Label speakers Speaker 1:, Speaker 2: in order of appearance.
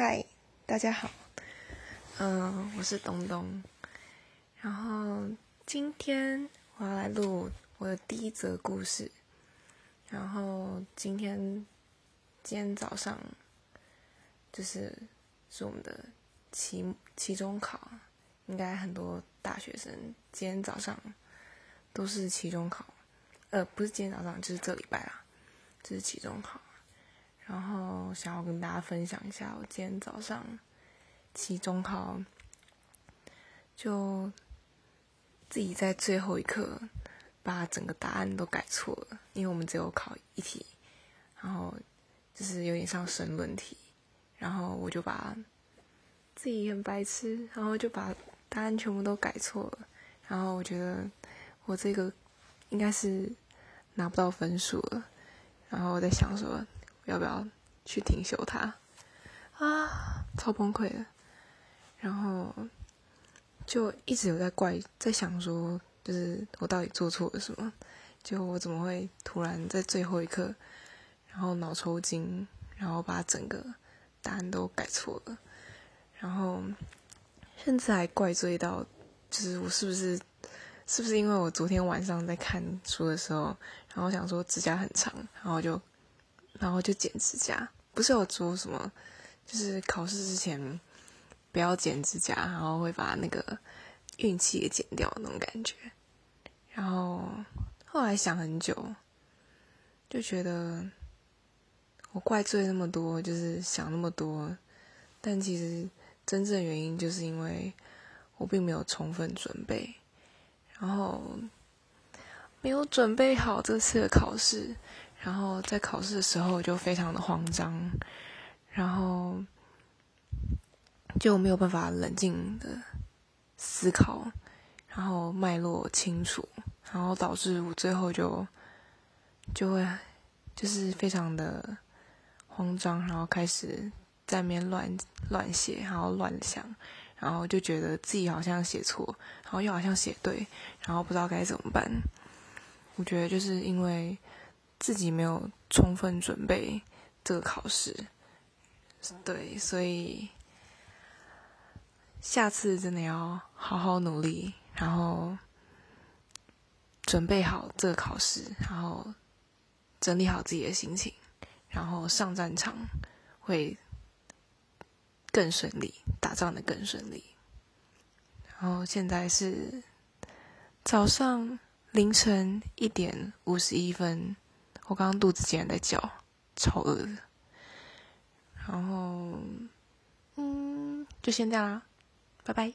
Speaker 1: 嗨，大家好，嗯，我是东东，然后今天我要来录我的第一则故事，然后今天今天早上就是是我们的期期中考，应该很多大学生今天早上都是期中考，呃，不是今天早上，就是这礼拜啦，就是期中考。然后想要跟大家分享一下，我今天早上期中考，就自己在最后一刻把整个答案都改错了，因为我们只有考一题，然后就是有点像申论题，然后我就把自己很白痴，然后就把答案全部都改错了，然后我觉得我这个应该是拿不到分数了，然后我在想说。要不要去停修它？啊，超崩溃的。然后就一直有在怪，在想说，就是我到底做错了什么？就我怎么会突然在最后一刻，然后脑抽筋，然后把整个答案都改错了？然后甚至还怪罪到，就是我是不是是不是因为我昨天晚上在看书的时候，然后想说指甲很长，然后就。然后就剪指甲，不是有说什么，就是考试之前不要剪指甲，然后会把那个运气给剪掉那种感觉。然后后来想很久，就觉得我怪罪那么多，就是想那么多，但其实真正原因就是因为我并没有充分准备，然后没有准备好这次的考试。然后在考试的时候就非常的慌张，然后就没有办法冷静的思考，然后脉络清楚，然后导致我最后就就会就是非常的慌张，然后开始在面乱乱写，然后乱想，然后就觉得自己好像写错，然后又好像写对，然后不知道该怎么办。我觉得就是因为。自己没有充分准备这个考试，对，所以下次真的要好好努力，然后准备好这个考试，然后整理好自己的心情，然后上战场会更顺利，打仗的更顺利。然后现在是早上凌晨一点五十一分。我刚刚肚子竟然在叫，超饿的。然后，嗯，就先这样啦，拜拜。